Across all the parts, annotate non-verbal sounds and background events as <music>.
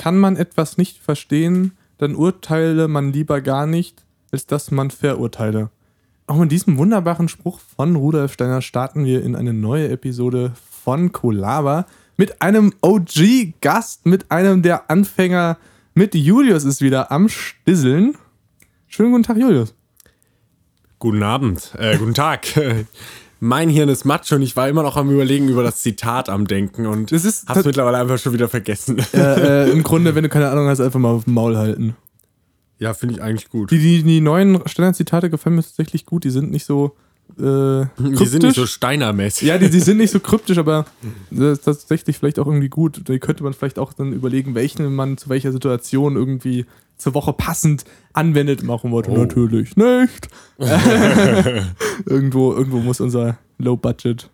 kann man etwas nicht verstehen, dann urteile man lieber gar nicht, als dass man verurteile. Auch mit diesem wunderbaren Spruch von Rudolf Steiner starten wir in eine neue Episode von Kolaba mit einem OG-Gast, mit einem der Anfänger, mit Julius ist wieder am Stisseln. Schönen guten Tag, Julius. Guten Abend, äh, guten Tag. <laughs> mein Hirn ist matsch und ich war immer noch am Überlegen über das Zitat am Denken und Das ist hab's mittlerweile einfach schon wieder vergessen. äh, äh, <laughs> Im Grunde, wenn du keine Ahnung hast, einfach mal auf dem Maul halten. ja, finde ich eigentlich gut. Die, die, die neuen Standardzitate gefallen mir tatsächlich gut. Die sind nicht so äh, Die sind nicht so. Steiner-mäßig. Ja, die, die sind nicht so <laughs> kryptisch, aber das ist tatsächlich vielleicht auch irgendwie gut. Da könnte man vielleicht auch dann überlegen, welchen man zu welcher Situation irgendwie zur Woche passend anwendet. Machen wir Oh. natürlich nicht. <laughs> <laughs> irgendwo, irgendwo muss unser Low-Budget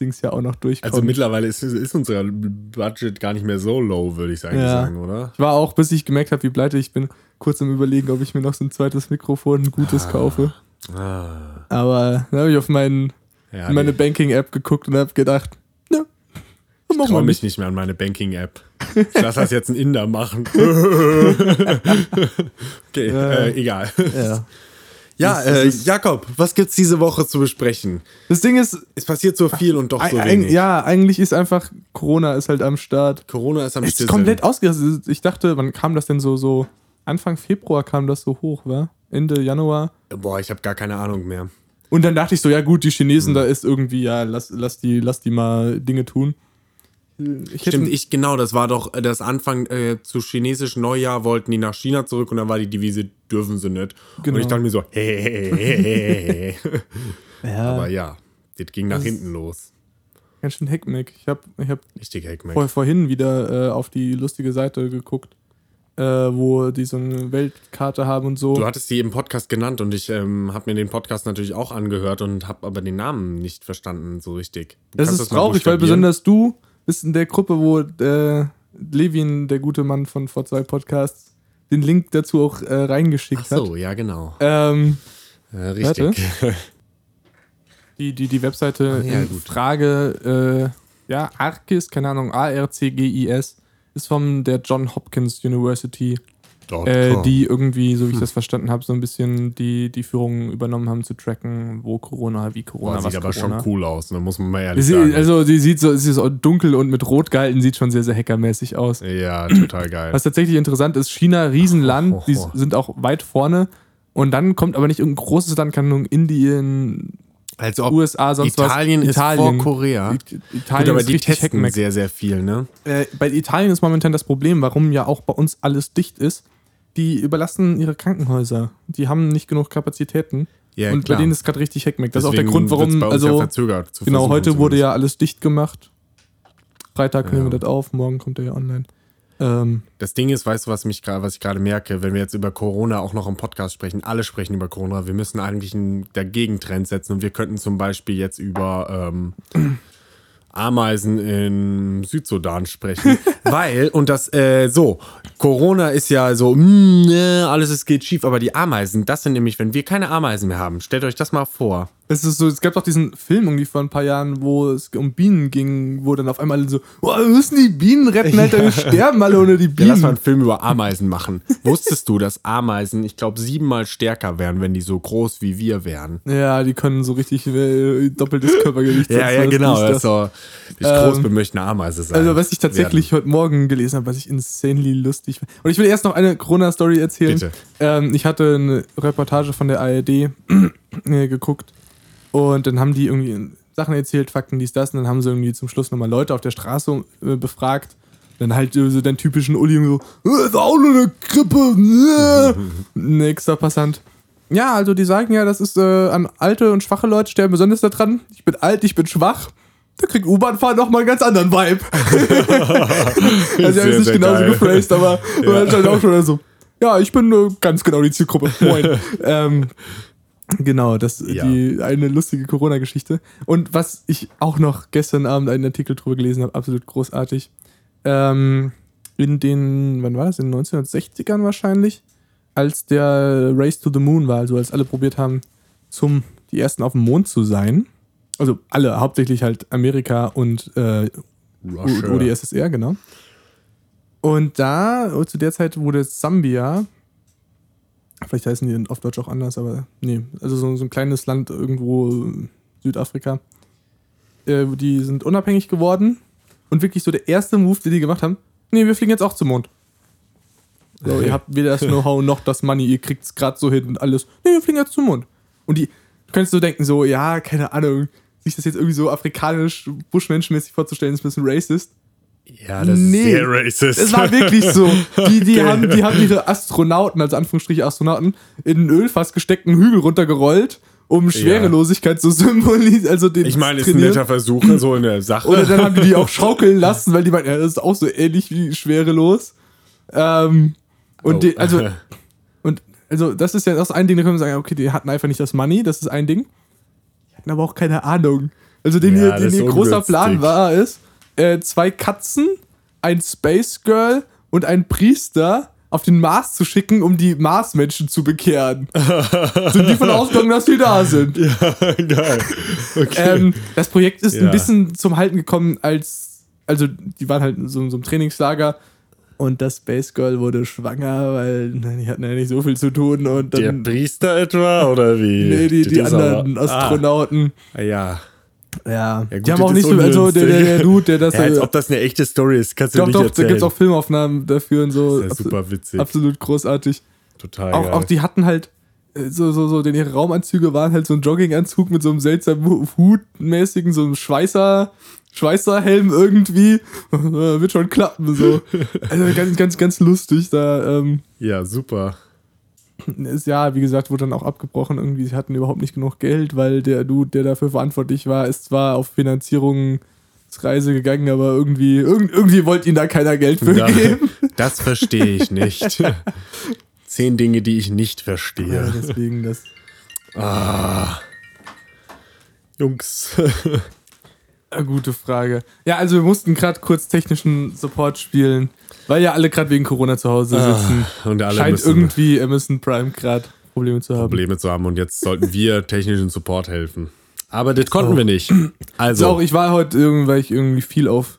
Dings ja auch noch durchkommen. Also mittlerweile ist, ist unser Budget gar nicht mehr so low, würde ich eigentlich Ja. sagen, oder? ich war auch, bis ich gemerkt habe, wie pleite ich bin, kurz am überlegen, ob ich mir noch so ein zweites Mikrofon, ein gutes kaufe. Ah, Aber dann habe ich auf meinen, ja, meine. Banking-App geguckt und habe gedacht, Ich mal mich nicht. mehr an meine Banking-App. Ich lasse das jetzt ein Inder machen. <laughs> okay, äh, egal. Ja. Ja, äh, Jakob, was gibt's diese Woche zu besprechen? Das Ding ist, Es passiert so viel und doch so wenig. ja, eigentlich ist einfach Corona ist halt am Start. Corona ist am Es ist komplett ausgerastet. Ich dachte, wann kam das denn so so Anfang Februar kam das so hoch, war? Ende Januar. Boah, ich habe gar keine Ahnung mehr. Und dann dachte ich so, ja gut, die Chinesen, Hm. da ist irgendwie ja, lass, lass die lass die mal Dinge tun. Ich Stimmt, ich genau, das war doch das Anfang äh, zu chinesisch Neujahr wollten die nach China zurück und dann war die Devise, dürfen sie nicht. Genau. Und ich dachte mir so, <laughs> hey, hey, hey, hey, <laughs> ja, Aber ja, das ging nach hinten los. ganz schön Heckmeck. Ich habe ich hab Richtig Heckmeck. vor, vorhin wieder äh, auf die lustige Seite geguckt, äh, wo die so eine Weltkarte haben und so. Du hattest die im Podcast genannt und ich ähm, habe mir den Podcast natürlich auch angehört und habe aber den Namen nicht verstanden so richtig. Du Das ist mal traurig, weil besonders du bist in der Gruppe, wo äh, Levin, der gute Mann von vor zwei Podcasts, den Link dazu auch äh, reingeschickt Ach hat. so, ja genau. Ähm, Äh, richtig. <laughs> die, die, die Webseite Ah, ja, in gut. Frage, äh, ja, Arcgis, keine Ahnung, A-R-C-G-I-S, ist von der John Hopkins University, äh, die irgendwie, Hm. so wie ich das verstanden habe, so ein bisschen die, die Führung übernommen haben zu tracken, wo Corona, wie Corona, Boah, was sieht aber Corona. schon cool aus, ne? muss man mal Die ehrlich sieht, sagen. also die sieht so, sie ist so dunkel und mit rot gehalten, sieht schon sehr, sehr hackermäßig aus. ja, total geil. Was tatsächlich interessant ist, China, Riesenland, Oh, die oh, oh. sind auch weit vorne. Und dann kommt aber nicht irgendein großes Land, keine Ahnung, Indien, Als ob USA, sonst Italien was. ist vor Korea. Gut, Italien aber ist die testen Heckmeck. sehr, sehr viel, ne? Äh, bei Italien ist momentan das Problem, warum ja auch bei uns alles dicht ist. Die überlasten ihre Krankenhäuser. Die haben nicht genug Kapazitäten. Ja, und klar. bei denen ist gerade richtig Heckmeck. Das ist auch der Deswegen Grund, warum. ja Also, verzögert. zu genau, heute wurde ja alles dicht gemacht. Freitag nehmen wir Ja. das auf, morgen kommt er ja online. Ähm, Das Ding ist, weißt du, was, mich, was ich gerade merke, wenn wir jetzt über Corona auch noch im Podcast sprechen, alle sprechen über Corona, wir müssen eigentlich einen Dagegentrend setzen und wir könnten zum Beispiel jetzt über ähm, Ameisen in Südsudan sprechen. <laughs> Weil, und das, äh, so, Corona ist ja so, mm, ne, alles es geht schief, aber die Ameisen, das sind nämlich, wenn wir keine Ameisen mehr haben, stellt euch das mal vor. Es ist so, es gab doch diesen Film irgendwie vor ein paar Jahren, wo es um Bienen ging, wo dann auf einmal so, oh, wir müssen die Bienen retten, Alter, wir <laughs> sterben alle ohne die Ja, lass mal Bienen. einen Film über Ameisen machen. Wusstest du, dass Ameisen, ich glaube, siebenmal stärker wären, wenn die so groß wie wir wären? Ja, die können so richtig äh, doppeltes Körpergewicht. Ja, ja, genau. Das so, groß Ähm, wir möchten eine Ameise sein. Also, was ich tatsächlich heute Morgen gelesen habe, was ich insanely lustig fand. Und ich will erst noch eine Corona-Story erzählen. Bitte. Ähm, ich hatte eine Reportage von der ARD äh, geguckt und dann haben die irgendwie Sachen erzählt, Fakten, dies, das. Und dann haben sie irgendwie zum Schluss nochmal Leute auf der Straße äh, befragt. Dann halt so den typischen Uli so, äh, ist auch nur eine Grippe. Äh. <laughs> Nächster Passant. Ja, also die sagen ja, das ist äh, an alte und schwache Leute sterben besonders daran. Ich bin alt, ich bin schwach. Da kriegt U-Bahn-Fahren nochmal einen ganz anderen Vibe. <laughs> also ich habe es nicht genauso geil. gephrased, aber hat halt auch schon so, ja, ich bin äh, ganz genau die Zielgruppe. Moin. <laughs> ähm, genau, das Ja. die eine lustige Corona-Geschichte. Und was ich auch noch gestern Abend einen Artikel drüber gelesen habe, absolut großartig. Ähm, in den, wann war das? In den 1960ern wahrscheinlich, als der Race to the Moon war, also als alle probiert haben, zum die ersten auf dem Mond zu sein. Also alle, hauptsächlich halt Amerika und äh. UdSSR, genau. Und da, zu der Zeit wurde Sambia, vielleicht heißen die auf Deutsch auch anders, aber nee, also so, so ein kleines Land irgendwo in Südafrika, äh, die sind unabhängig geworden und wirklich so der erste Move, den die gemacht haben, nee, wir fliegen jetzt auch zum Mond. So, ihr <laughs> habt weder das Know-how noch das Money, ihr kriegt es gerade so hin und alles. Nee, wir fliegen jetzt zum Mond. Und die, du könntest so denken, so, ja, keine Ahnung, sich das jetzt irgendwie so afrikanisch, buschmenschenmäßig vorzustellen, ist ein bisschen racist. Ja, das Nee. ist sehr racist. Es war wirklich so. Die, die, <laughs> Okay. haben, die haben ihre Astronauten, also Anführungsstriche Astronauten, in einen Ölfass gesteckten Hügel runtergerollt, um Schwerelosigkeit zu <laughs> symbolisieren. Also den ich meine, ist ein netter Versuch, so eine Sache. Oder dann haben die die auch <laughs> schaukeln lassen, weil die meinten, ja, das ist auch so ähnlich wie schwerelos. Ähm, und Oh. die, also, und also das ist ja das ein Ding, da können wir sagen, okay, die hatten einfach nicht das Money, das ist ein Ding. Die hatten aber auch keine Ahnung. Also den Ja, ihr, großer. Plan war, ist, äh, zwei Katzen, ein Space Girl und ein Priester auf den Mars zu schicken, um die Marsmenschen zu bekehren. <laughs> sind die von ausgegangen, dass die da sind. <laughs> Geil. Okay. Ähm, das Projekt ist Ja. ein bisschen zum Halten gekommen, als. Also, die waren halt in so, so einem Trainingslager und das Space Girl wurde schwanger, weil na, die hatten ja nicht so viel zu tun und der dann. Priester etwa? Oder wie? Nee, die, die ist anderen aber- Astronauten. Ah, ja. Ja. Ja, die gut, haben auch das nicht ist so. Also, der, der, der. Dude, der <laughs> das. ja, als ob das eine echte Story ist, kannst du doch, nicht doch, da erzählen. gibt es auch Filmaufnahmen dafür und so. das ist ja super witzig. Absolut großartig. Total Auch, geil. auch die hatten halt äh, so, so, so, denn ihre Raumanzüge waren halt so ein Jogginganzug mit so einem seltsamen Hu- Hutmäßigen, so einem Schweißer, Schweißerhelm irgendwie. <laughs> Wird schon klappen, so. <laughs> Also ganz, ganz, ganz lustig. Da ähm, ja, super. Ist ja, wie gesagt, wurde dann auch abgebrochen. Irgendwie, sie hatten überhaupt nicht genug Geld, weil der Dude, der dafür verantwortlich war, ist zwar auf Finanzierungsreise gegangen, aber irgendwie, irgend, irgendwie wollte ihnen da keiner Geld für Ja, geben. <laughs> das verstehe ich nicht. Zehn Dinge, die ich nicht Ja, verstehe. deswegen das. Ah. Jungs. Gute Frage. Ja, also wir mussten gerade kurz technischen Support spielen, weil ja alle gerade wegen Corona zu Hause sitzen. Und alle Scheint müssen irgendwie Amazon Prime gerade Probleme zu haben. Probleme zu haben und jetzt sollten wir technischen Support helfen. Aber das konnten Oh. wir nicht. Also auch, ich war heute irgendwie, weil ich irgendwie viel auf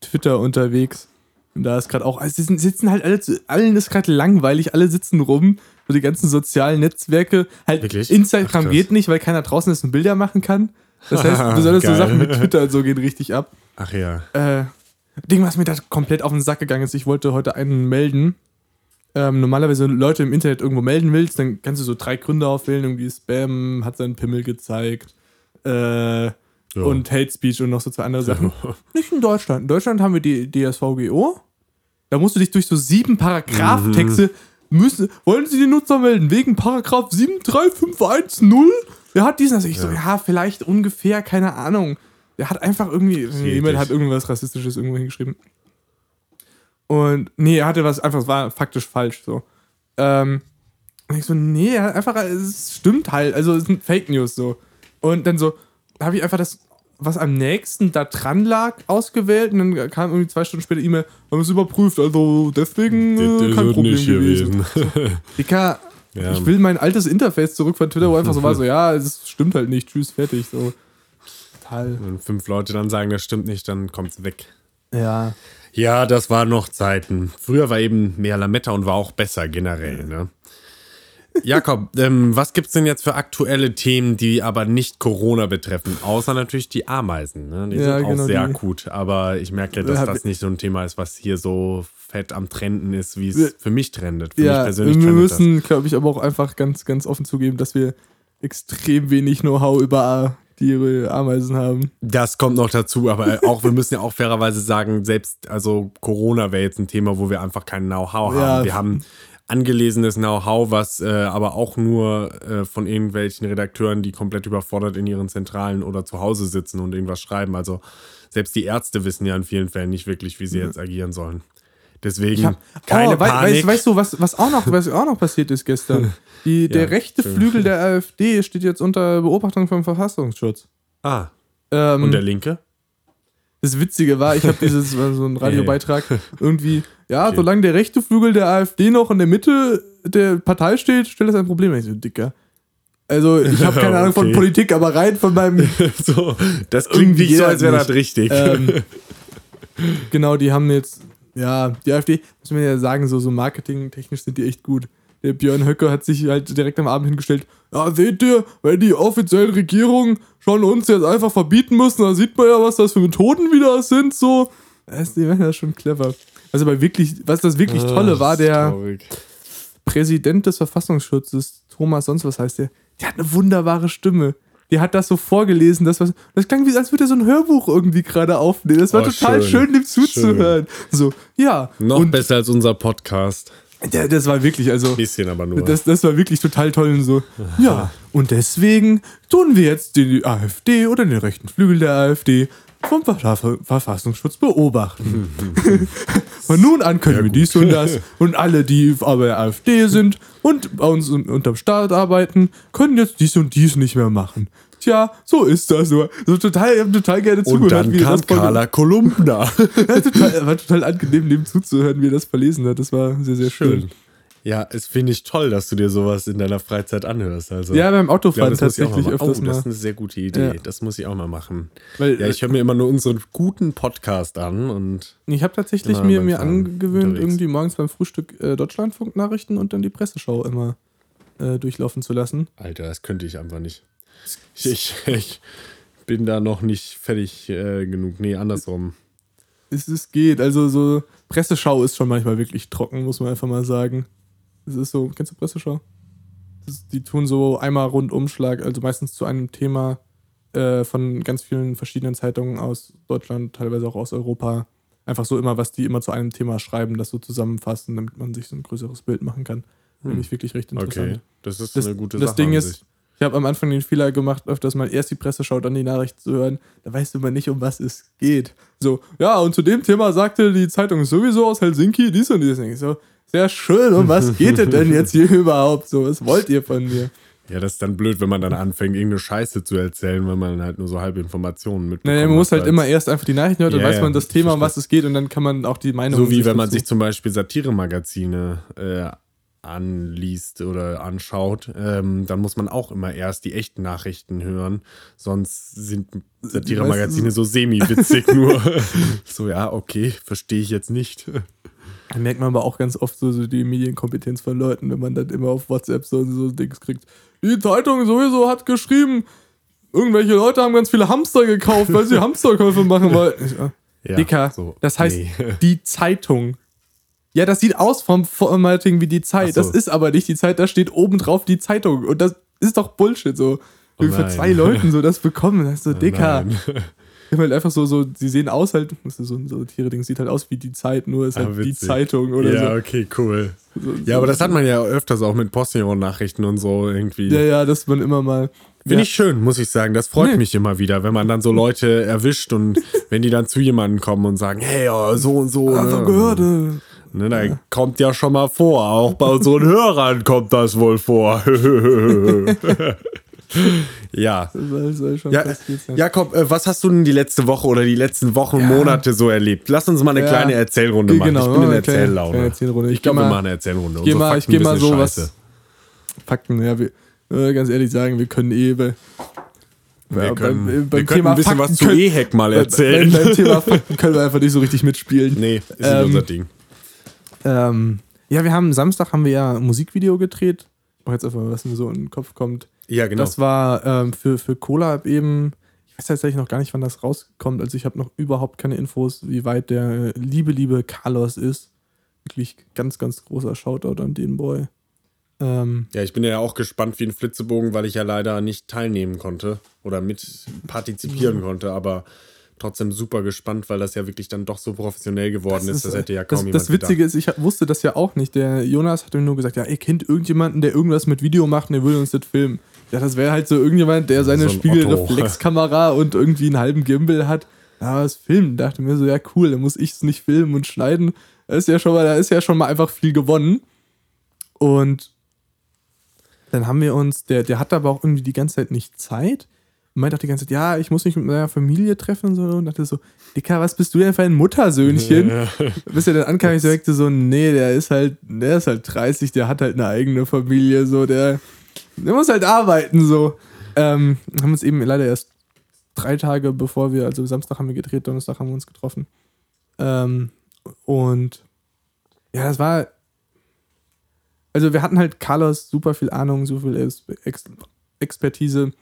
Twitter unterwegs. Und da ist gerade auch, also sitzen halt alle, zu- allen ist gerade langweilig, alle sitzen rum, so die ganzen sozialen Netzwerke. Halt Wirklich? Instagram Ach, geht nicht, weil keiner draußen ist und Bilder machen kann. Das heißt, <laughs> besonders so. Sachen mit Twitter und so gehen richtig ab. ach ja. äh, Ding, was mir da komplett auf den Sack gegangen ist, ich wollte heute einen melden. Ähm, normalerweise Leute im Internet irgendwo melden willst, dann kannst du so drei Gründe aufwählen, irgendwie Spam, hat seinen Pimmel gezeigt äh, und Hate Speech und noch so zwei andere Sachen. Nicht in Deutschland. In Deutschland haben wir die DSVGO. Da musst du dich durch so sieben Paragraphtexte müssen. Wollen Sie den Nutzer melden? Wegen Paragraph 73510? Wer hat diesen? Also ich so, ja, vielleicht ungefähr, keine Ahnung. Der hat einfach irgendwie, jemand hat irgendwas Rassistisches irgendwo hingeschrieben. Und nee, er hatte was, einfach, es war faktisch falsch so. Ähm, und ich so, nee, er hat einfach, es stimmt halt, also es sind Fake News so. Und dann so, habe ich einfach das, was am nächsten da dran lag, ausgewählt und dann kam irgendwie zwei Stunden später E-Mail, haben es überprüft, also deswegen äh, kein Problem gewesen. <laughs> Dicker, Ja. ich will mein altes Interface zurück von Twitter, wo einfach so war, so, <laughs> ja, es stimmt halt nicht, tschüss, fertig, so. Total. Wenn fünf Leute dann sagen, das stimmt nicht, dann kommt's weg. Ja. Ja, das waren noch Zeiten. Früher war eben mehr Lametta und war auch besser generell, ne? Jakob, <laughs> ähm, was gibt's denn jetzt für aktuelle Themen, die aber nicht Corona betreffen? Außer natürlich die Ameisen, ne? Die Ja, sind auch genau, sehr die- akut. Aber ich merke, dass Ja, das nicht so ein Thema ist, was hier so fett am Trenden ist, wie es für mich trendet. Für mich Ja, persönlich wir müssen, glaube ich, aber auch einfach ganz, ganz offen zugeben, dass wir extrem wenig Know-how über die Ameisen haben. Das kommt noch dazu, aber auch wir müssen ja auch fairerweise sagen, selbst also Corona wäre jetzt ein Thema, wo wir einfach kein Know-how haben. Ja. Wir haben angelesenes Know-how, was äh, aber auch nur äh, von irgendwelchen Redakteuren, die komplett überfordert in ihren Zentralen oder zu Hause sitzen und irgendwas schreiben. Also selbst die Ärzte wissen ja in vielen Fällen nicht wirklich, wie sie jetzt agieren sollen. Deswegen hab, keine oh, Panik. Weißt, weißt du, was, was, auch noch, was auch noch passiert ist gestern? <laughs> Die, der Ja, rechte schön. Flügel der AfD steht jetzt unter Beobachtung vom Verfassungsschutz. ah, Ähm, und der Linke? Das Witzige war, ich habe <laughs> dieses so ein Radiobeitrag irgendwie, ja, Okay. solange der rechte Flügel der AfD noch in der Mitte der Partei steht, stellt das ein Problem. Ich so, Dicker. Also, ich habe keine <laughs> Ahnung von Okay. Politik, aber rein von meinem. so, das klingt nicht so, als wäre das das richtig. ähm, genau, die haben jetzt ja, die AfD, muss man ja sagen, so, so marketingtechnisch sind die echt gut. Der Björn Höcker hat sich halt direkt am Abend hingestellt, ja, seht ihr, wenn die offiziellen Regierungen schon uns jetzt einfach verbieten müssen, dann sieht man ja, was das für Methoden wieder sind, so. Das ist ja schon clever. Also aber wirklich, was das wirklich Ah, Tolle war, der traurig. Präsident des Verfassungsschutzes, Thomas, sonst was heißt der, der hat eine wunderbare Stimme. Der hat das so vorgelesen, das, was, das klang wie, als würde er so ein Hörbuch irgendwie gerade aufnehmen. Das war Oh, total schön, schön. dem zuzuhören. So, ja. Noch und besser als unser Podcast. der, das war wirklich, also, Bisschen aber nur. das, das war wirklich total toll und so. Ja, und deswegen tun wir jetzt die AfD oder den rechten Flügel der AfD vom Ver Verfassungsschutz beobachten. <laughs> Von nun an können wir dies und das. <laughs> Und alle, die aber der AfD sind und bei uns un- unterm Staat arbeiten, können jetzt dies und dies nicht mehr machen. Tja, so ist das nur. So total, ich hab total gerne und zugehört. dann wie kam das Carla Kolumna. <laughs> Ja, total, war total angenehm, dem zuzuhören, wie er das verlesen hat. Das war sehr, sehr schön. Ja, es finde ich toll, dass du dir sowas in deiner Freizeit anhörst. Also, Ja, beim Autofahren auch tatsächlich mal öfters Oh, das mal. ist eine sehr gute Idee. Ja. Das muss ich auch mal machen. Weil, Ja, ich höre mir immer nur unseren guten Podcast an und Ich habe tatsächlich mir, mir angewöhnt, unterwegs. irgendwie morgens beim Frühstück äh, Deutschlandfunk-Nachrichten und dann die Presseschau immer äh, durchlaufen zu lassen. Alter, das könnte ich einfach nicht. Ich, ich, ich bin da noch nicht fertig äh, genug. Nee, andersrum. Es, es geht, also so Presseschau ist schon manchmal wirklich trocken, muss man einfach mal sagen. Es ist so, kennst du Presseschau? Das die tun so einmal Rundumschlag, also meistens zu einem Thema äh, von ganz vielen verschiedenen Zeitungen aus Deutschland, teilweise auch aus Europa. Einfach so immer, was die immer zu einem Thema schreiben, das so zusammenfassen, damit man sich so ein größeres Bild machen kann. Finde ich wirklich recht interessant. Okay, das ist Das, eine gute das Sache. Ding an ist, sich. ich habe am Anfang den Fehler gemacht, öfters mal erst die Presseschau, dann die Nachricht zu hören. Da weißt du immer nicht, um was es geht. So, ja, und zu dem Thema sagte die Zeitung sowieso aus Helsinki dies und dies. Und ich so, sehr schön, um was <laughs> geht es denn jetzt hier überhaupt so? Was wollt ihr von mir? Ja, das ist dann blöd, wenn man dann anfängt, irgendeine Scheiße zu erzählen, wenn man halt nur so halbe Informationen mitbekommt. Naja, man muss halt als- immer erst einfach die Nachrichten hören, dann Ja, weiß man das Thema, um was es geht, und dann kann man auch die Meinung. So wie wenn man sich zum Beispiel Satiremagazine äh, anliest oder anschaut, ähm, dann muss man auch immer erst die echten Nachrichten hören. Sonst sind Satiremagazine so semi-witzig <laughs> nur. <laughs> so, ja, okay, verstehe ich jetzt nicht. Da merkt man aber auch ganz oft so, so die Medienkompetenz von Leuten, wenn man dann immer auf WhatsApp so, so Dings kriegt. Die Zeitung sowieso hat geschrieben, irgendwelche Leute haben ganz viele Hamster gekauft, weil sie <laughs> Hamsterkäufe machen wollten. <laughs> Ja, Dicker, so, das heißt nee. <laughs> die Zeitung. Ja, das sieht aus vom Formatting wie die Zeit. So. Das ist aber nicht die Zeit, da steht oben drauf die Zeitung. Und das ist doch Bullshit so. Oh Wie für nein. zwei Leuten so das bekommen. Das ist so, Dicker. Nein. Die haben halt einfach so, so, sie sehen aus halt, das ist so ein so Tiere-Ding, sieht halt aus wie die Zeit, nur ist Ah, halt die witzig. Zeitung oder ja, so. okay, cool. so. Ja, aber das hat man ja öfters auch mit Postillon-Nachrichten und so irgendwie. Ja, ja, dass man immer mal. Finde ja. ich schön, muss ich sagen. Das freut Nee. mich immer wieder, wenn man dann so Leute erwischt und <laughs> wenn die dann zu jemandem kommen und sagen, hey, ja, so und so. Einfach ne? gehört. äh, Ne, da kommt ja schon mal vor. Auch bei unseren Hörern kommt das wohl vor. <laughs> <laughs> ja. Das soll schon Ja, passiert sein. Jakob, äh, was hast du denn die letzte Woche oder die letzten Wochen, Ja. Monate so erlebt? Lass uns mal eine Ja. kleine Erzählrunde machen. genau, ich bin in eine kleine- Erzähllaune. Erzählrunde. Ich Ich glaube, wir mal- machen eine Erzählrunde. Ich geh Unsere mal, ich geh mal so scheiße. was. Fakten, ja, wir, äh, ganz ehrlich sagen, wir können eh bei, Wir ja, können, beim, beim wir Thema ein bisschen Fakten was zu EHEC mal erzählen. Beim, beim Thema <laughs> Fakten können wir einfach nicht so richtig mitspielen. nee, ist nicht Ähm, unser Ding. Ähm, ja, wir haben Samstag haben wir ja ein Musikvideo gedreht. Ich mach jetzt einfach mal, was mir so in den Kopf kommt. Ja, genau. Das war ähm, für, für Collab eben, ich weiß tatsächlich noch gar nicht, wann das rauskommt. Also ich habe noch überhaupt keine Infos, wie weit der liebe, liebe Carlos ist. Wirklich ganz, ganz großer Shoutout an den Boy. Ähm, Ja, ich bin ja auch gespannt wie ein Flitzebogen, weil ich ja leider nicht teilnehmen konnte oder mit partizipieren konnte, aber trotzdem super gespannt, weil das ja wirklich dann doch so professionell geworden ist. Das hätte ja kaum das, jemand das Witzige ist, ich wusste das ja auch nicht. Der Jonas hat mir nur gesagt, ja, ihr kennt irgendjemanden, der irgendwas mit Video macht und der will uns das filmen. Ja, das wäre halt so irgendjemand, der seine So Spiegelreflexkamera <laughs> und irgendwie einen halben Gimbal hat. Ja, was filmen? Dachte mir so, ja, cool, dann muss ich es nicht filmen und schneiden. Da ist ja schon mal, da ist ja schon mal einfach viel gewonnen. Und dann haben wir uns, der, der hatte aber auch irgendwie die ganze Zeit nicht Zeit. Und meinte auch die ganze Zeit, ja, ich muss mich mit meiner Familie treffen und so. Und dachte so, Dicker, was bist du denn für ein Muttersöhnchen? Bis er dann ankam, ich sagte so, nee, der ist halt, der ist halt 30, der hat halt eine eigene Familie, so, der, der muss halt arbeiten, so. Ähm, haben uns eben leider erst drei Tage bevor wir, also Samstag haben wir gedreht, Donnerstag haben wir uns getroffen. Ähm, und ja, das war. Also, wir hatten halt Carlos super viel Ahnung, so viel Ex Ex Expertise.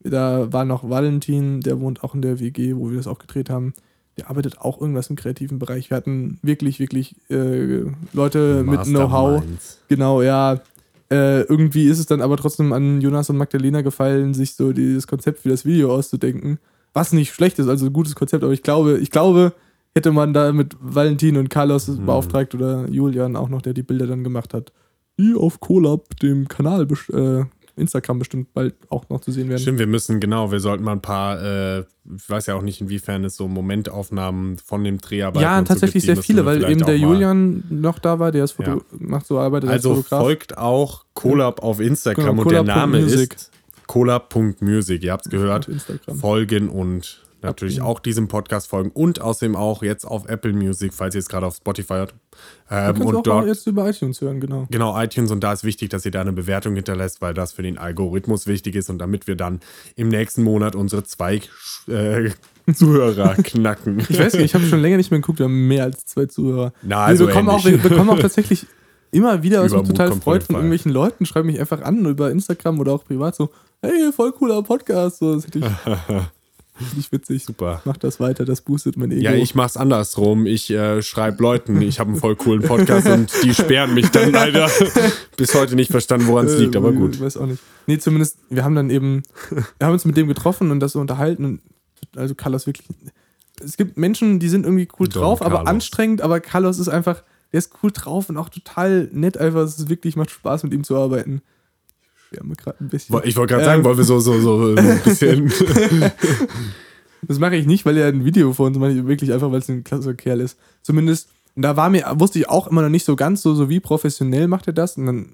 Da war noch Valentin, der wohnt auch in der WG, wo wir das auch gedreht haben. Der arbeitet auch irgendwas im kreativen Bereich. Wir hatten wirklich, wirklich äh, Leute mit Know-how. Genau, ja. Äh, irgendwie ist es dann aber trotzdem an Jonas und Magdalena gefallen, sich so dieses Konzept für das Video auszudenken. Was nicht schlecht ist, also ein gutes Konzept, aber ich glaube, ich glaube, hätte man da mit Valentin und Carlos beauftragt oder Julian auch noch, der die Bilder dann gemacht hat, die auf Colab, dem Kanal, äh, Instagram bestimmt bald auch noch zu sehen werden. Stimmt, wir müssen, genau, wir sollten mal ein paar, äh, ich weiß ja auch nicht, inwiefern es so Momentaufnahmen von dem Dreharbeiten Ja, und so tatsächlich gibt, sehr viele, weil eben der Julian noch da war, der ist Foto Ja. macht so arbeitet Also als Fotograf. folgt auch Colab auf Instagram Genau, und der Name Colab.music. ist colab.music. Ihr habt es gehört. Folgen und natürlich auch diesem Podcast folgen und außerdem auch jetzt auf Apple Music, falls ihr es gerade auf Spotify hört. Ähm, und auch dort jetzt über iTunes hören, genau. Genau, iTunes und da ist wichtig, dass ihr da eine Bewertung hinterlässt, weil das für den Algorithmus wichtig ist und damit wir dann im nächsten Monat unsere zwei äh, <laughs> Zuhörer knacken. Ich weiß nicht, ich habe schon länger nicht mehr geguckt, wir haben mehr als zwei Zuhörer. Na, also wir, bekommen auch, wir bekommen auch tatsächlich immer wieder, was mich total freut, von irgendwelchen Leuten, schreiben mich einfach an über Instagram oder auch privat so, hey, voll cooler Podcast. So, das hätte ich, <laughs> <laughs> finde ich witzig. Super. Mach das weiter, das boostet mein Ego. Ja, ich mach's andersrum. Ich äh, schreibe Leuten, ich habe einen voll coolen Podcast und die sperren mich dann leider. <laughs> Bis heute nicht verstanden, woran es liegt, aber Äh, gut. Ich weiß auch nicht. Nee, zumindest, wir haben dann eben, wir haben uns mit dem getroffen und das so unterhalten. Und also Carlos wirklich. Es gibt Menschen, die sind irgendwie cool Don drauf, aber Carlos. anstrengend, aber Carlos ist einfach, der ist cool drauf und auch total nett einfach. Es ist wirklich, macht Spaß mit ihm zu arbeiten. Ich schwärme gerade ein bisschen. Ich wollte gerade sagen, Ähm, wollen wir so, so, so ein bisschen. <laughs> Das mache ich nicht, weil er ein Video von uns macht, wirklich einfach, weil es ein klasse Kerl ist. Zumindest, und da war mir, wusste ich auch immer noch nicht so ganz so, so wie professionell macht er das. Und dann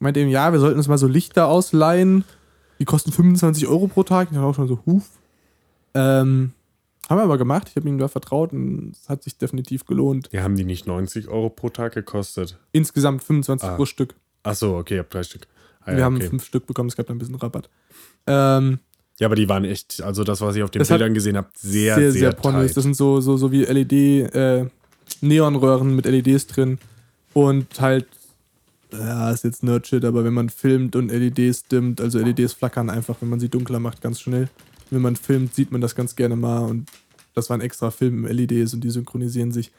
meinte er, ja, wir sollten uns mal so Lichter ausleihen. Die kosten 25 Euro pro Tag. Ich dachte auch schon so, huf. Ähm, haben wir aber gemacht. Ich habe ihm da vertraut und es hat sich definitiv gelohnt. Ja, haben die nicht 90 Euro pro Tag gekostet? Insgesamt 25 Ah. pro Stück. Achso, okay, ihr habt drei Stück. Ah, wir ja, haben okay. fünf Stück bekommen, es gab ein bisschen Rabatt. Ähm, Ja, aber die waren echt, also das, was ich auf den Bildern gesehen habe, sehr, sehr, sehr, sehr pornös. Das sind so, so, so wie LED, äh, Neonröhren mit LEDs drin. Und halt, ja, ist jetzt Nerdshit, aber wenn man filmt und LEDs dimmt, also LEDs flackern einfach, wenn man sie dunkler macht, ganz schnell. Wenn man filmt, sieht man das ganz gerne mal und das waren extra Film-LEDs und die synchronisieren sich.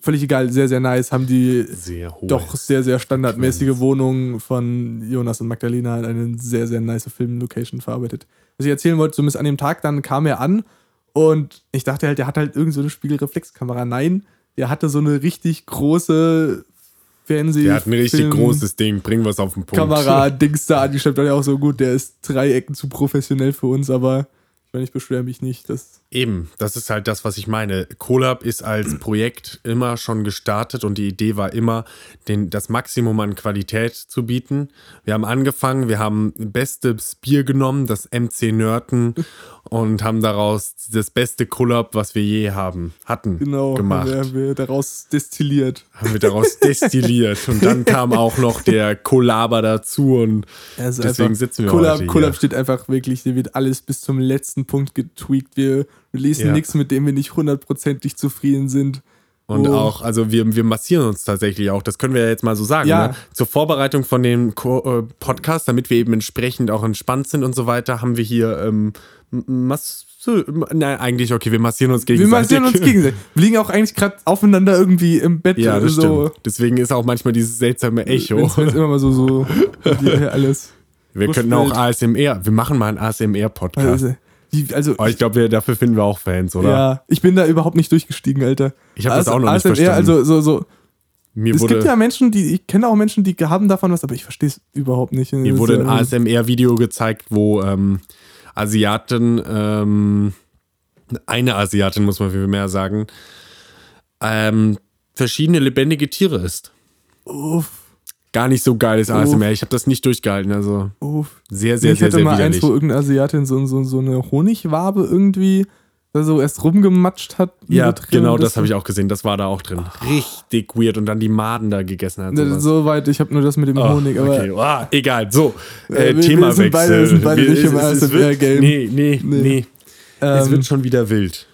Völlig egal, sehr, sehr nice. Haben die sehr doch sehr, sehr standardmäßige Frequenz. Wohnung von Jonas und Magdalena in eine sehr, sehr nice Filmlocation verarbeitet. Was ich erzählen wollte, zumindest an dem Tag, dann kam er an und ich dachte halt, der hat halt irgend so eine Spiegelreflexkamera. Nein, der hatte so eine richtig große Fernseh. Der hat ein richtig Film- großes Ding, bringen wir es auf den Punkt. Kamera-Dings da angeschleppt. Ja auch so gut, der ist drei Ecken zu professionell für uns, aber ich meine, ich beschwere mich nicht. Das Eben, das ist halt das, was ich meine. Colab ist als <clears throat> Projekt immer schon gestartet und die Idee war immer, den, das Maximum an Qualität zu bieten. Wir haben angefangen, wir haben bestes Bier genommen, das MC Nörten <laughs> und haben daraus das beste Colab, was wir je haben, hatten, genau gemacht. haben wir, daraus destilliert. Haben wir daraus destilliert und dann <laughs> kam auch noch der Collaber dazu und Also Deswegen sitzen wir Collab, heute hier. Collab steht einfach wirklich, hier wird alles bis zum letzten Punkt getweakt. Wir releasen Ja. nichts, mit dem wir nicht hundertprozentig zufrieden sind. Und Oh. auch, also wir, wir massieren uns tatsächlich auch, das können wir ja jetzt mal so sagen, Ja. ne? zur Vorbereitung von dem Ko äh, Podcast, damit wir eben entsprechend auch entspannt sind und so weiter, haben wir hier ähm, Mass Nein, eigentlich, okay, wir massieren uns Wir gegenseitig. massieren uns gegenseitig. <laughs> Wir liegen auch eigentlich gerade aufeinander irgendwie im Bett. Ja, das so. stimmt. Deswegen ist auch manchmal dieses seltsame Echo. Wenn's, wenn's immer mal so, so <laughs> alles. Wir könnten auch ASMR, wir machen mal einen ASMR-Podcast. Also, die, also Aber ich glaube, dafür finden wir auch Fans, oder? ja, ich bin da überhaupt nicht durchgestiegen, Alter. Ich hab das auch noch nicht ASMR, verstanden. Also so, so. Mir Es wurde, gibt ja Menschen, die, ich kenne auch Menschen, die haben davon was, aber ich verstehe es überhaupt nicht. Mir wurde ein ASMR-Video gezeigt, wo ähm, Asiaten, ähm, eine Asiatin, muss man viel mehr sagen, ähm, verschiedene lebendige Tiere isst. Uff, Gar nicht so geiles Uff. ASMR. Ich habe das nicht durchgehalten. Also uff. sehr, sehr, ich sehr, hatte sehr mal widerlich. eins, wo irgendeine Asiatin so, so, so eine Honigwabe irgendwie so erst rumgematscht hat. ja, genau, das habe ich auch gesehen. Das war da auch drin. Richtig weird. Und dann die Maden da gegessen hat. Ne, sowas. So weit, ich habe nur das mit dem Oh, Honig, aber okay. Ah, egal, so. Äh, Äh, wir Themawechsel. sind beide- wir sind beide Wir- nicht im es- es ASMR wird- Game. Nee, nee, Nee. nee. es ähm, wird schon wieder wild.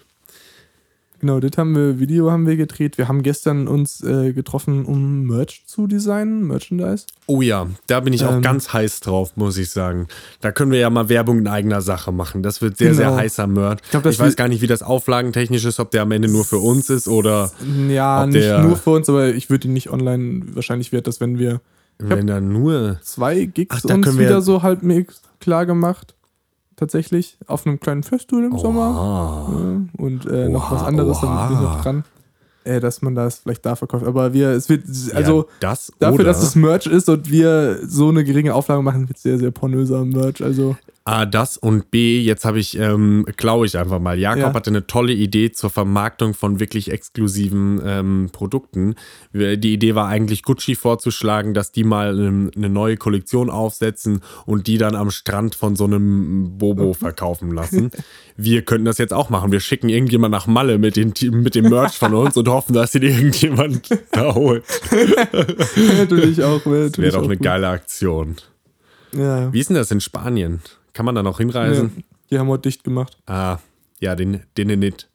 Genau, das haben wir, Video haben wir gedreht. Wir haben gestern uns äh, getroffen, um Merch zu designen, Merchandise. Oh ja, da bin ich auch Ähm. ganz heiß drauf, muss ich sagen. Da können wir ja mal Werbung in eigener Sache machen. Das wird sehr, sehr Genau. heißer Merch. Ich, glaub, das weiß gar nicht, wie das auflagentechnisch ist, ob der am Ende nur für uns ist oder Ja, nicht nur für uns, aber ich würde ihn nicht online. Wahrscheinlich wird das, wenn wir wenn da nur. zwei Gigs Ach, da uns wieder so halbwegs klar gemacht. Tatsächlich. Auf einem kleinen Festival im Sommer. Ah. Ja, und äh, noch Oha, was anderes, oha. noch dran. Äh, dass man das vielleicht da verkauft. Aber wir, es wird, also ja, das dafür, dass es Merch ist und wir so eine geringe Auflage machen, wird sehr, sehr pornöser Merch. Also, A, das und B, jetzt habe ich, ähm, klaue ich einfach mal. Jakob Ja. hatte eine tolle Idee zur Vermarktung von wirklich exklusiven ähm, Produkten. Die Idee war eigentlich Gucci vorzuschlagen, dass die mal ähm, eine neue Kollektion aufsetzen und die dann am Strand von so einem Bobo <laughs> verkaufen lassen. Wir könnten das jetzt auch machen. Wir schicken irgendjemand nach Malle mit, den, mit dem Merch von uns und hoffen, dass ihn irgendjemand <laughs> da holt. natürlich auch. Wäre Wäre doch eine gut. geile Aktion. Ja. Wie ist denn das in Spanien? Kann man da noch hinreisen? ja. Die haben heute dicht gemacht. Ah, ja, den, den nicht.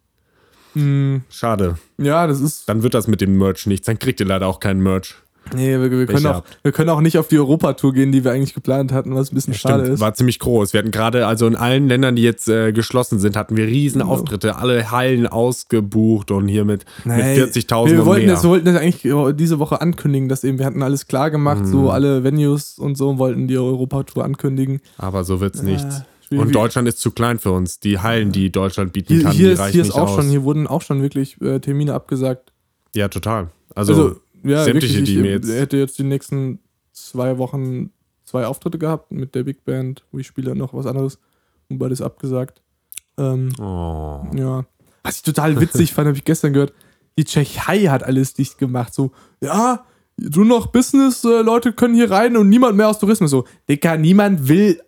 Hm, Schade. ja, das ist. Dann wird das mit dem Merch nichts. Dann kriegt ihr leider auch keinen Merch. Nee, wir, wir, können auch, habt? wir können auch nicht auf die Europatour gehen, die wir eigentlich geplant hatten, was ein bisschen schade Stimmt, ist. war ziemlich groß. Wir hatten gerade, also in allen Ländern, die jetzt äh, geschlossen sind, hatten wir riesen Genau. Auftritte, alle Hallen ausgebucht und hier mit, Nee, mit 40.000 wir wollten mehr. das, wir wollten das eigentlich diese Woche ankündigen, dass eben wir hatten alles klar gemacht, Mhm. so alle Venues und so und wollten die Europatour ankündigen. Aber so wird's nichts. schwierig. Und Deutschland ist zu klein für uns. Die Hallen, die Deutschland bieten Hier, kann, hier die ist, reichen hier ist nicht auch aus. schon, hier wurden auch schon wirklich äh, Termine abgesagt. ja, total. Also, Also, ja, sämtliche, die mir jetzt- hätte jetzt die nächsten zwei Wochen zwei Auftritte gehabt mit der Big Band, wo ich spiele noch was anderes und beides abgesagt. Ähm, oh. Ja. Was ich total <laughs> witzig fand, habe ich gestern gehört, die Tschechei hat alles dicht gemacht. So, ja, du noch Business-Leute können hier rein und niemand mehr aus Tourismus. So, Dicker, niemand will